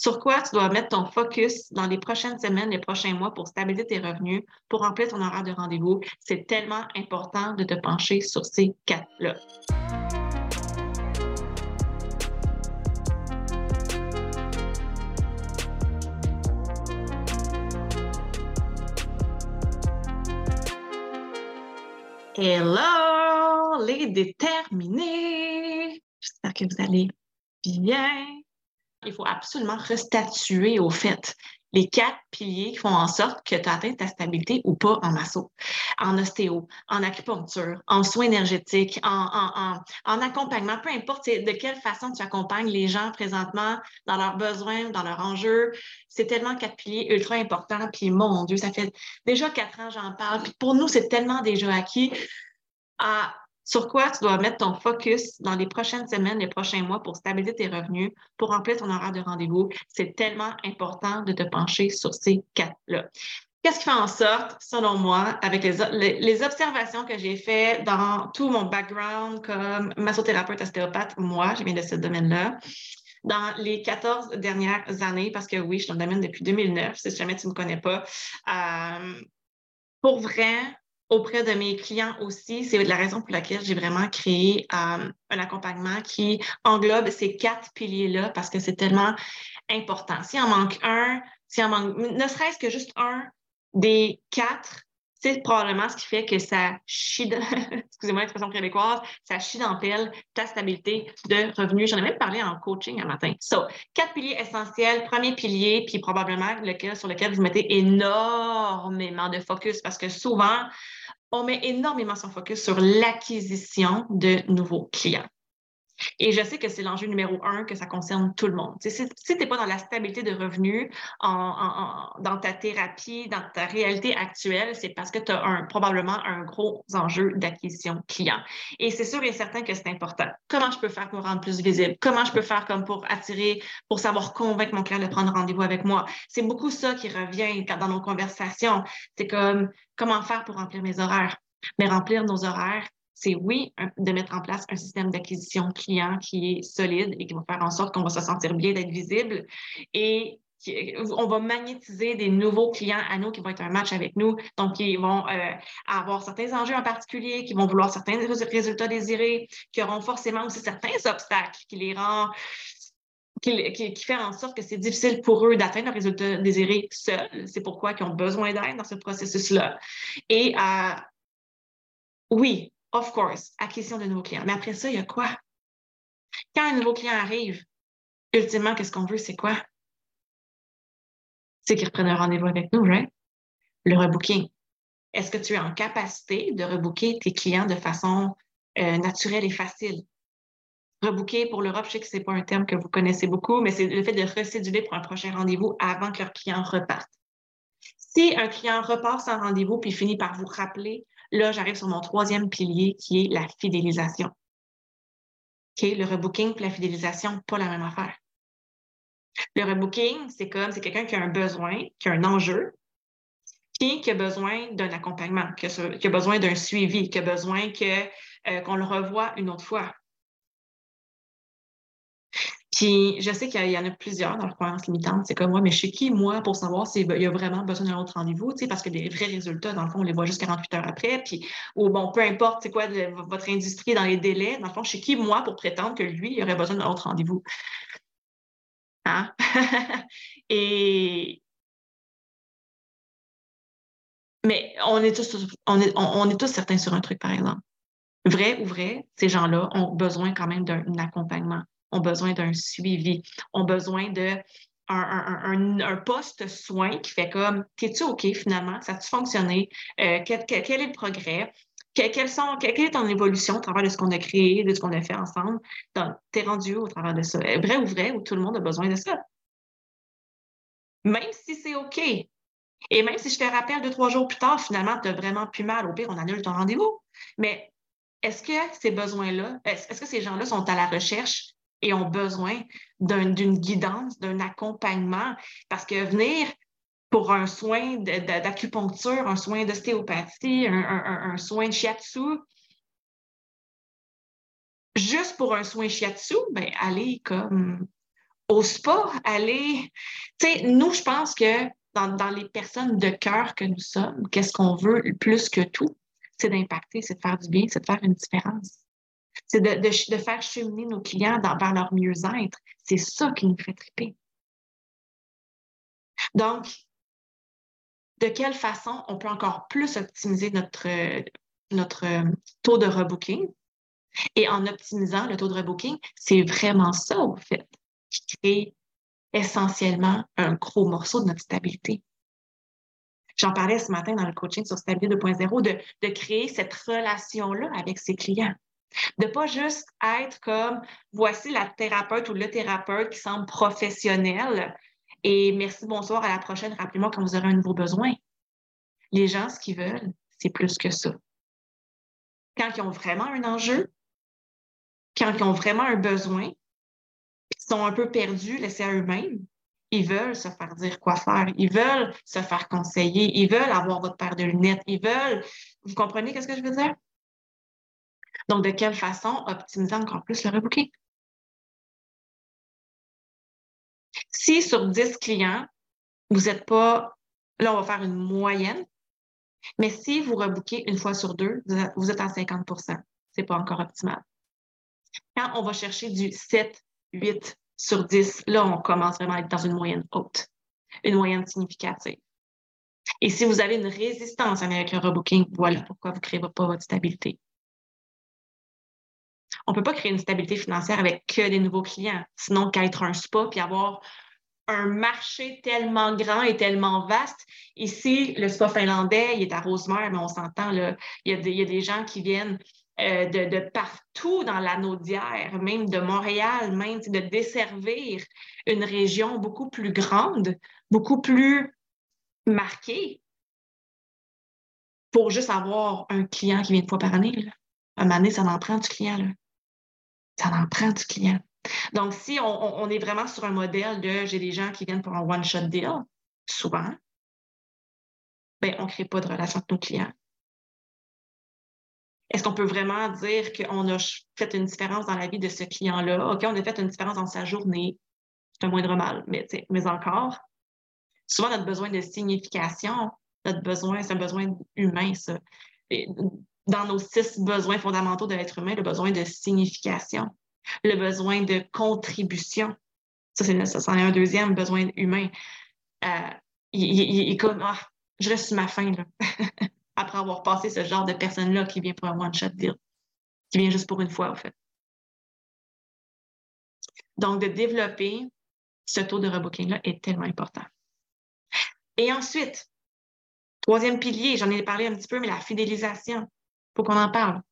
Sur quoi tu dois mettre ton focus dans les prochaines semaines, les prochains mois pour stabiliser tes revenus, pour remplir ton horaire de rendez-vous? C'est tellement important de te pencher sur ces quatre-là. Hello, les déterminés! J'espère que vous allez bien. Il faut absolument restatuer au fait les quatre piliers qui font en sorte que tu atteins ta stabilité ou pas en masso, en ostéo, en acupuncture, en soins énergétiques, en, accompagnement, peu importe de quelle façon tu accompagnes les gens présentement dans leurs besoins, dans leurs enjeux. C'est tellement quatre piliers ultra importants. Puis mon Dieu, ça fait déjà quatre ans j'en parle. Puis pour nous, c'est tellement déjà acquis. Ah, sur quoi tu dois mettre ton focus dans les prochaines semaines, les prochains mois pour stabiliser tes revenus, pour remplir ton horaire de rendez-vous? C'est tellement important de te pencher sur ces quatre-là. Qu'est-ce qui fait en sorte, selon moi, avec les, observations que j'ai faites dans tout mon background comme massothérapeute ostéopathe, moi, je viens de ce domaine-là, dans les 14 dernières années, parce que oui, je suis dans le domaine depuis 2009, si jamais tu ne me connais pas. Euh, pour vrai, auprès de mes clients aussi. C'est la raison pour laquelle j'ai vraiment créé euh, un accompagnement qui englobe ces quatre piliers-là parce que c'est tellement important. S'il en manque un, s'il en manque, ne serait-ce que juste un des quatre, c'est probablement ce qui fait que ça chie, excusez-moi l'expression québécoise, ça chie dans pelle ta stabilité de revenus. J'en ai même parlé en coaching un matin. So, quatre piliers essentiels. Premier pilier, puis probablement lequel, sur lequel vous mettez énormément de focus parce que souvent, on met énormément son focus sur l'acquisition de nouveaux clients. Et je sais que c'est l'enjeu numéro un, que ça concerne tout le monde. si tu n'es pas dans la stabilité de revenus, dans ta thérapie, dans ta réalité actuelle, c'est parce que tu as probablement un gros enjeu d'acquisition client. Et c'est sûr et certain que c'est important. Comment je peux faire pour rendre plus visible? Comment je peux faire comme pour attirer, pour savoir convaincre mon client de prendre rendez-vous avec moi? C'est beaucoup ça qui revient dans nos conversations. C'est comme comment faire pour remplir mes horaires? Mais remplir nos horaires, c'est oui, de mettre en place un système d'acquisition client qui est solide et qui va faire en sorte qu'on va se sentir bien d'être visible et on va magnétiser des nouveaux clients à nous qui vont être un match avec nous, donc qui vont euh, avoir certains enjeux en particulier, qui vont vouloir certains résultats désirés, qui auront forcément aussi certains obstacles qui les rendent qui, qui, en sorte que c'est difficile pour eux d'atteindre le résultat désiré seuls. C'est pourquoi ils ont besoin d'aide dans ce processus-là. Et euh, oui, Of course, acquisition de nouveaux clients. Mais après ça, il y a quoi? Quand un nouveau client arrive, ultimement, qu'est-ce qu'on veut? C'est quoi? C'est qu'il reprenne un rendez-vous avec nous, right? Le rebooking. Est-ce que tu es en capacité de rebooker tes clients de façon euh, naturelle et facile? Rebooker pour l'Europe, je sais que ce n'est pas un terme que vous connaissez beaucoup, mais c'est le fait de recéduler pour un prochain rendez-vous avant que leur client reparte. Si un client repart sans rendez-vous puis finit par vous rappeler, Là, j'arrive sur mon troisième pilier qui est la fidélisation. Le rebooking et la fidélisation, pas la même affaire. Le rebooking, c'est comme, c'est quelqu'un qui a un besoin, qui a un enjeu, puis qui a besoin d'un accompagnement, qui a, besoin d'un suivi, qui a besoin euh, qu'on le revoie une autre fois. Puis je sais qu'il y en a plusieurs dans la croyance limitante. C'est comme moi, mais chez qui, moi, pour savoir s'il y a vraiment besoin d'un autre rendez-vous, parce que les vrais résultats, dans le fond, on les voit juste 48 heures après. Puis, ou bon, peu importe, c'est quoi votre industrie dans les délais, dans le fond, chez qui, moi, pour prétendre que lui, il aurait besoin d'un autre rendez-vous? Hein? Et. Mais on est tous, on est, on est tous certains sur un truc, par exemple. Vrai ou vrai, ces gens-là ont besoin quand même d'un accompagnement ont besoin d'un suivi, ont besoin de un, poste-soin qui fait comme T'es-tu OK finalement? Ça a-tu fonctionné? Euh, quel, est le progrès? sont, quelle, est ton évolution au travers de ce qu'on a créé, de ce qu'on a fait ensemble? T'es rendu au travers de ça? Vrai ou vrai, où tout le monde a besoin de ça? Même si c'est OK. Et même si je te rappelle deux, trois jours plus tard, finalement, tu as vraiment plus mal, au pire, on annule ton rendez-vous. Mais est-ce que ces besoins-là, est-ce que ces gens-là sont à la recherche et ont besoin d'une guidance, d'un accompagnement. Parce que venir pour un soin d'acupuncture, un soin d'ostéopathie, un, soin de shiatsu, juste pour un soin shiatsu, ben, allez comme ose pas aller. Tu sais, nous, je pense que dans, dans les personnes de cœur que nous sommes, qu'est-ce qu'on veut plus que tout? C'est d'impacter, c'est de faire du bien, c'est de faire une différence. C'est de, de, faire cheminer nos clients vers leur mieux-être. C'est ça qui nous fait triper. Donc, de quelle façon on peut encore plus optimiser notre, notre taux de rebooking? Et en optimisant le taux de rebooking, c'est vraiment ça, au fait, qui crée essentiellement un gros morceau de notre stabilité. J'en parlais ce matin dans le coaching sur Stabilité 2.0 de, de créer cette relation-là avec ses clients. De pas juste être comme voici la thérapeute ou le thérapeute qui semble professionnel et merci, bonsoir, à la prochaine, rappelez-moi quand vous aurez un nouveau besoin. Les gens, ce qu'ils veulent, c'est plus que ça. Quand ils ont vraiment un enjeu, quand ils ont vraiment un besoin, ils sont un peu perdus, laissés à eux-mêmes, ils veulent se faire dire quoi faire, ils veulent se faire conseiller, ils veulent avoir votre paire de lunettes, ils veulent. Vous comprenez qu'est-ce que je veux dire? Donc, de quelle façon optimiser encore plus le rebooking? Si sur 10 clients, vous n'êtes pas, là, on va faire une moyenne, mais si vous rebookez une fois sur deux, vous êtes à 50 Ce n'est pas encore optimal. Quand on va chercher du 7, 8 sur 10, là, on commence vraiment à être dans une moyenne haute, une moyenne significative. Et si vous avez une résistance avec le rebooking, voilà pourquoi vous ne créez pas votre stabilité. On ne peut pas créer une stabilité financière avec que des nouveaux clients, sinon qu'être un spa puis avoir un marché tellement grand et tellement vaste. Ici, le spa finlandais, il est à Rosemère, mais on s'entend, il, y a des gens qui viennent euh, de, partout dans l'anneau d'hier, même de Montréal, même de desservir une région beaucoup plus grande, beaucoup plus marquée pour juste avoir un client qui vient une fois par année. Là. Un année, ça en prend du client. Là. Ça en prend du client. Donc, si on, est vraiment sur un modèle de j'ai des gens qui viennent pour un one-shot deal, souvent, ben, on ne crée pas de relation avec nos clients. Est-ce qu'on peut vraiment dire qu'on a fait une différence dans la vie de ce client-là? OK, on a fait une différence dans sa journée. C'est un moindre mal, mais, mais encore, souvent notre besoin de signification, notre besoin, c'est un besoin humain, ça. Dans nos six besoins fondamentaux de l'être humain, le besoin de signification le besoin de contribution. Ça, c'est un deuxième besoin humain. Euh, il, est ah, je reste sur ma faim, là. Après avoir passé ce genre de personne-là qui vient pour un one-shot deal, qui vient juste pour une fois, en fait. Donc, de développer ce taux de rebooking-là est tellement important. Et ensuite, troisième pilier, j'en ai parlé un petit peu, mais la fidélisation. Faut qu'on en parle.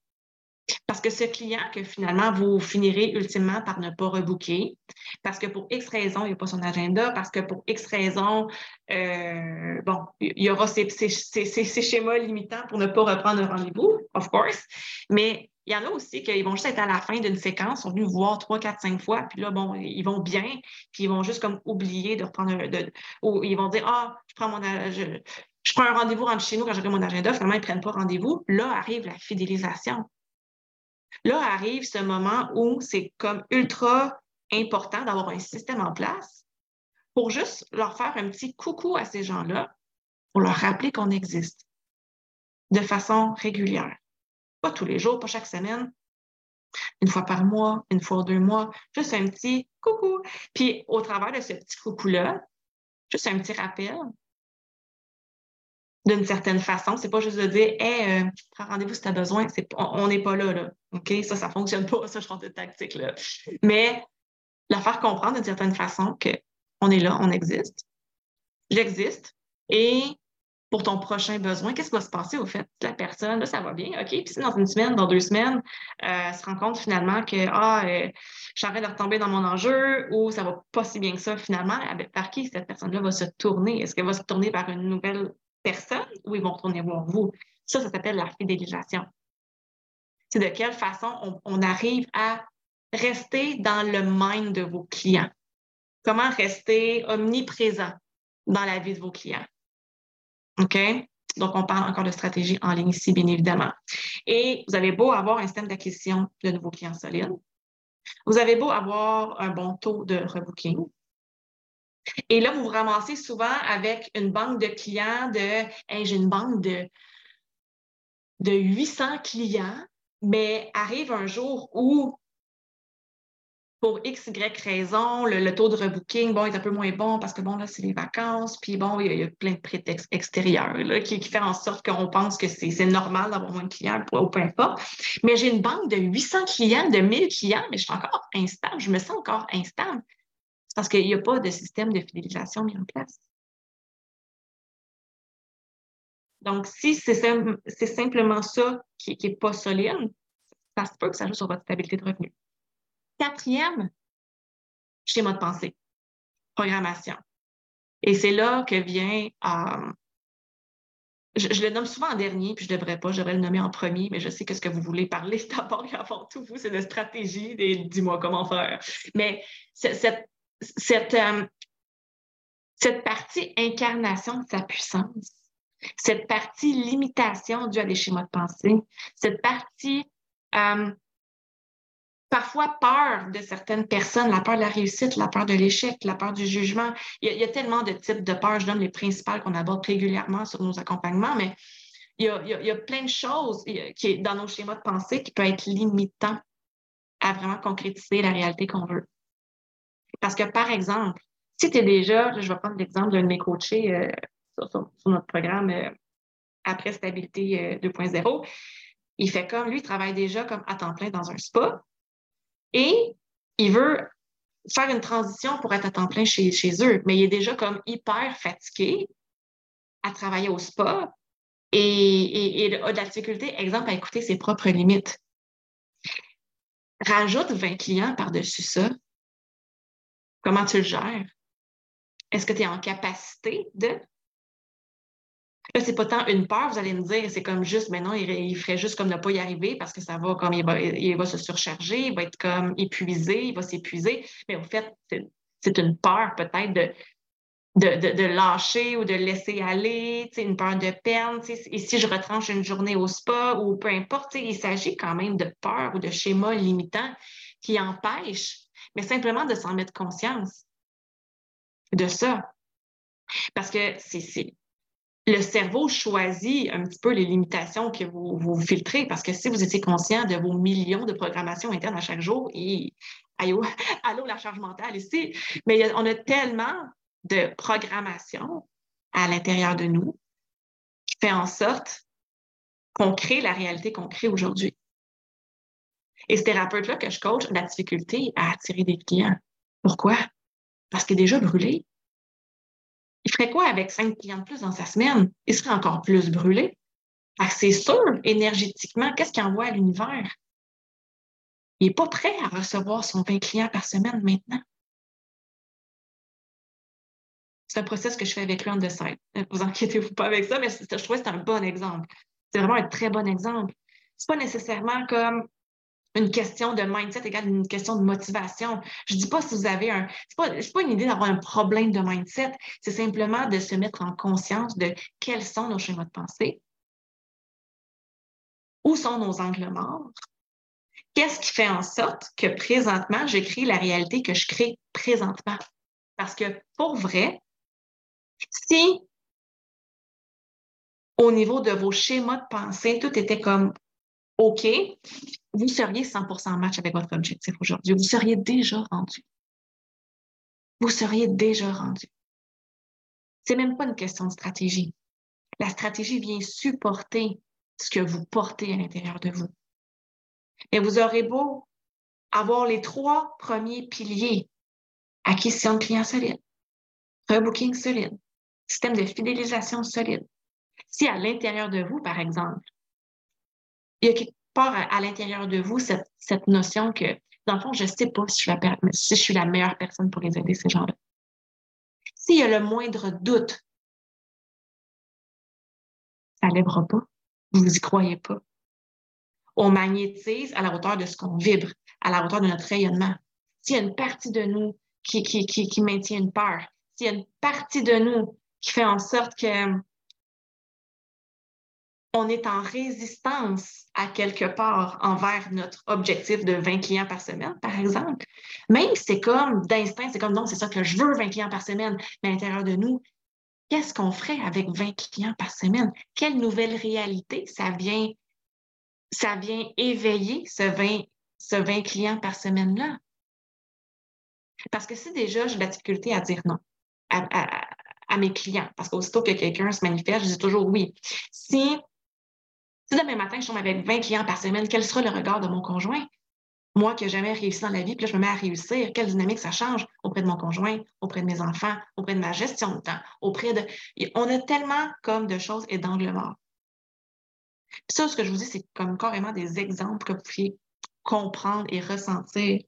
Parce que ce client que finalement vous finirez ultimement par ne pas rebooker, parce que pour X raison, il n'y a pas son agenda, parce que pour X raison, euh, bon, il y aura ces, schémas limitants pour ne pas reprendre un rendez-vous, of course, mais il y en a aussi qui vont juste être à la fin d'une séquence, sont venus voir trois, quatre, cinq fois, puis là, bon, ils vont bien, puis ils vont juste comme oublier de reprendre, de, ou ils vont dire, ah, je prends mon, je, je prends un rendez-vous rentre chez nous quand j'aurai mon agenda, finalement, ils ne prennent pas rendez-vous. Là arrive la fidélisation. Là arrive ce moment où c'est comme ultra important d'avoir un système en place pour juste leur faire un petit coucou à ces gens-là, pour leur rappeler qu'on existe de façon régulière. Pas tous les jours, pas chaque semaine, une fois par mois, une fois deux mois, juste un petit coucou. Puis au travers de ce petit coucou-là, juste un petit rappel, d'une certaine façon. C'est pas juste de dire, hey, euh, prends rendez-vous si tu as besoin. on n'est pas là, là. OK? Ça, ça fonctionne pas, je pense de tactique, là. Mais la faire comprendre d'une certaine façon qu'on est là, on existe. J'existe. Et pour ton prochain besoin, qu'est-ce qui va se passer au fait? La personne, là, ça va bien, OK? Puis si dans une semaine, dans deux semaines, euh, se rend compte finalement que ah, euh, j'arrête de retomber dans mon enjeu ou ça va pas si bien que ça finalement, par qui cette personne-là va se tourner? Est-ce qu'elle va se tourner vers une nouvelle personne ou ils vont retourner voir vous. Ça, ça s'appelle la fidélisation. C'est de quelle façon on, arrive à rester dans le mind de vos clients. Comment rester omniprésent dans la vie de vos clients. OK? Donc, on parle encore de stratégie en ligne ici, bien évidemment. Et vous avez beau avoir un système d'acquisition de nouveaux clients solides. Vous avez beau avoir un bon taux de rebooking. Et là, vous vous ramassez souvent avec une banque de clients de j'ai une banque de, de 800 clients, mais arrive un jour où pour X, Y raison, le, taux de rebooking, bon, est un peu moins bon parce que, bon, là, c'est les vacances, puis bon, il y, a, plein de prétextes extérieurs là, qui, qui font en sorte qu'on pense que c'est normal d'avoir moins de clients ou peu importe. Mais j'ai une banque de 800 clients, de 1000 clients, mais je suis encore instable, je me sens encore instable. Parce qu'il n'y a pas de système de fidélisation mis en place. Donc, si c'est simplement ça qui n'est pas solide, ça se peut que ça joue sur votre stabilité de revenu. Quatrième, schéma de pensée, programmation. Et c'est là que vient, euh, je, le nomme souvent en dernier, puis je ne devrais pas, je le nommer en premier, mais je sais que ce que vous voulez parler d'abord et avant tout, vous, c'est de stratégie dis-moi comment faire. Mais cette, cette, euh, cette partie incarnation de sa puissance, cette partie limitation due à des schémas de pensée, cette partie euh, parfois peur de certaines personnes, la peur de la réussite, la peur de l'échec, la peur du jugement. Il y, a, tellement de types de peurs. Je donne les principales qu'on aborde régulièrement sur nos accompagnements, mais il y a, plein de choses qui dans nos schémas de pensée qui peuvent être limitants à vraiment concrétiser la réalité qu'on veut. Parce que, par exemple, si tu es déjà, je vais prendre l'exemple d'un de mes coachés euh, sur, notre programme euh, après stabilité 2.0, euh, il fait comme lui, il travaille déjà comme à temps plein dans un spa. Et il veut faire une transition pour être à temps plein chez, chez eux, mais il est déjà comme hyper fatigué à travailler au spa et, et, a de la difficulté, exemple, à écouter ses propres limites. Rajoute 20 clients par-dessus ça. Comment tu le gères? Est-ce que tu es en capacité de? Là, c'est pas tant une peur, vous allez me dire, c'est comme juste, mais non, il, ferait juste comme ne pas y arriver parce que ça va comme il va, il va se surcharger, il va être comme épuisé, il va s'épuiser. Mais au fait, c'est une peur peut-être de, de, de, lâcher ou de laisser aller, une peur de perdre. Et si je retranche une journée au spa ou peu importe, il s'agit quand même de peur ou de schémas limitants qui empêchent, mais simplement de s'en mettre conscience de ça. Parce que c'est le cerveau choisit un petit peu les limitations que vous, vous filtrez parce que si vous étiez conscient de vos millions de programmations internes à chaque jour, et allô, la charge mentale ici, mais on a tellement de programmation à l'intérieur de nous qui fait en sorte qu'on crée la réalité qu'on crée aujourd'hui. Et ce thérapeute-là que je coach a la difficulté à attirer des clients. Pourquoi? Parce qu'il est déjà brûlé. Il ferait quoi avec cinq clients de plus dans sa semaine? Il serait encore plus brûlé. C'est sûr, énergétiquement, qu'est-ce qu'il envoie à l'univers? Il n'est pas prêt à recevoir son 20 clients par semaine maintenant. C'est un processus que je fais avec lui en site. Vous inquiétez-vous pas avec ça, mais je trouve que c'est un bon exemple. C'est vraiment un très bon exemple. C'est pas nécessairement comme une question de mindset égale une question de motivation. Je ne dis pas si vous avez un. Ce n'est pas, une idée d'avoir un problème de mindset, c'est simplement de se mettre en conscience de quels sont nos schémas de pensée, où sont nos angles morts, qu'est-ce qui fait en sorte que présentement, je crée la réalité que je crée présentement? Parce que pour vrai, si au niveau de vos schémas de pensée, tout était comme OK, vous seriez 100 en match avec votre objectif aujourd'hui. Vous seriez déjà rendu. Vous seriez déjà rendu. C'est même pas une question de stratégie. La stratégie vient supporter ce que vous portez à l'intérieur de vous. Et vous aurez beau avoir les trois premiers piliers acquisition de clients solides, rebooking solide, système de fidélisation solide. Si à l'intérieur de vous, par exemple, il y a quelque part à, l'intérieur de vous cette, notion que, dans le fond, je ne sais pas si je, suis la, meilleure personne pour les aider, ces gens-là. S'il y a le moindre doute, ça ne lèvera pas. Vous n'y croyez pas. On magnétise à la hauteur de ce qu'on vibre, à la hauteur de notre rayonnement. S'il y a une partie de nous qui, qui, qui, qui maintient une peur, s'il y a une partie de nous qui fait en sorte que on est en résistance à quelque part envers notre objectif de 20 clients par semaine, par exemple. Même si c'est comme d'instinct, c'est comme non, c'est ça que je veux 20 clients par semaine, mais à l'intérieur de nous, qu'est-ce qu'on ferait avec 20 clients par semaine? Quelle nouvelle réalité ça vient, ça vient éveiller ce 20, ce 20 clients par semaine-là? Parce que si déjà j'ai de la difficulté à dire non à, à mes clients, parce qu'aussitôt que quelqu'un se manifeste, je dis toujours oui. Si si demain matin, je tombe avec 20 clients par semaine, quel sera le regard de mon conjoint? Moi qui n'ai jamais réussi dans la vie, puis là, je me mets à réussir, quelle dynamique ça change auprès de mon conjoint, auprès de mes enfants, auprès de ma gestion de temps, auprès de. On a tellement comme de choses et d'angles morts. Ça, ce que je vous dis, c'est comme carrément des exemples que vous pouvez comprendre et ressentir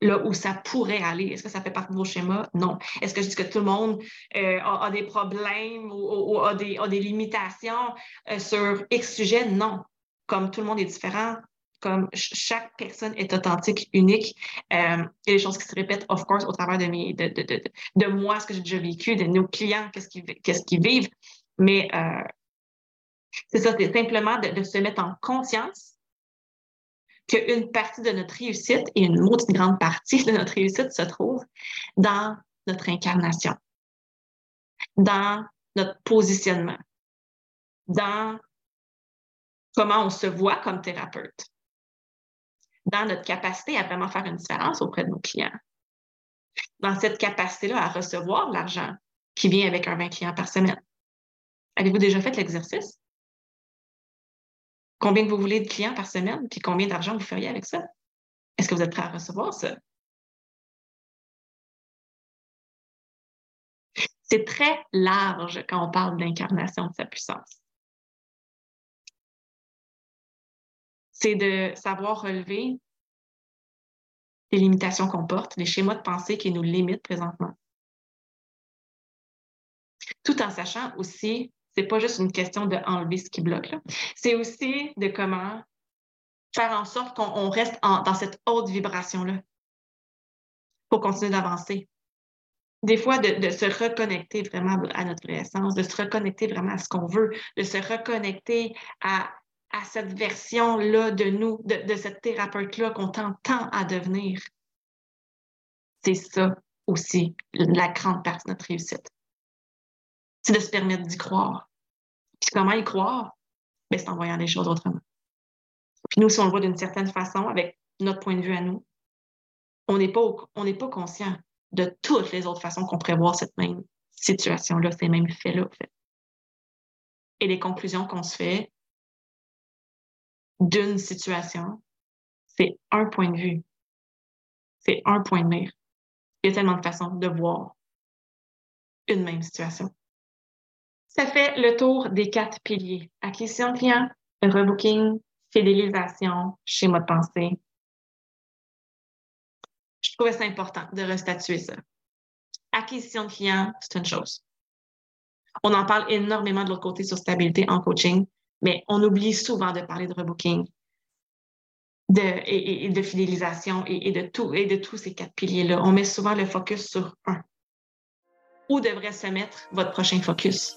là où ça pourrait aller? Est-ce que ça fait partie de vos schémas? Non. Est-ce que je dis que tout le monde euh, a, des problèmes ou, a, des, limitations euh, sur X sujet? Non. Comme tout le monde est différent, comme chaque personne est authentique, unique, euh, il y a des choses qui se répètent, of course, au travers de, mes, de, de, de, de moi, ce que j'ai déjà vécu, de nos clients, qu'est-ce qu'ils qu'est-ce qu'ils vivent. Mais c'est ça, c'est simplement de se mettre en conscience qu'une partie de notre réussite et une autre grande partie de notre réussite se trouve dans notre incarnation, dans notre positionnement, dans comment on se voit comme thérapeute, dans notre capacité à vraiment faire une différence auprès de nos clients, dans cette capacité-là à recevoir l'argent qui vient avec un 20 clients par semaine. Avez-vous déjà fait l'exercice? Combien vous voulez de clients par semaine, puis combien d'argent vous feriez avec ça? Est-ce que vous êtes prêt à recevoir ça? C'est très large quand on parle d'incarnation de sa puissance. C'est de savoir relever les limitations qu'on porte, les schémas de pensée qui nous limitent présentement. Tout en sachant aussi c'est pas juste une question d'enlever ce qui bloque. C'est aussi de comment faire en sorte qu'on reste dans cette haute vibration-là pour continuer d'avancer. Des fois, de, se reconnecter vraiment à notre essence, de se reconnecter vraiment à ce qu'on veut, de se reconnecter à, cette version-là de nous, de, de cette thérapeute-là qu'on tend tant à devenir. C'est ça aussi, la grande partie de notre réussite c'est de se permettre d'y croire. Puis comment y croire? Ben, c'est en voyant les choses autrement. Puis nous, si on le voit d'une certaine façon, avec notre point de vue à nous, on n'est pas, pas conscient de toutes les autres façons qu'on voir cette même situation-là, ces mêmes faits-là, fait. Et les conclusions qu'on se fait d'une situation, c'est un point de vue. C'est un point de mire. Il y a tellement de façons de voir une même situation. Ça fait le tour des quatre piliers. Acquisition de client, rebooking, fidélisation, schéma de pensée. Je trouvais ça important de restatuer ça. Acquisition de client, c'est une chose. On en parle énormément de l'autre côté sur stabilité en coaching, mais on oublie souvent de parler de rebooking de, et, de fidélisation et, de tout, et de tous ces quatre piliers-là. On met souvent le focus sur un. Où devrait se mettre votre prochain focus?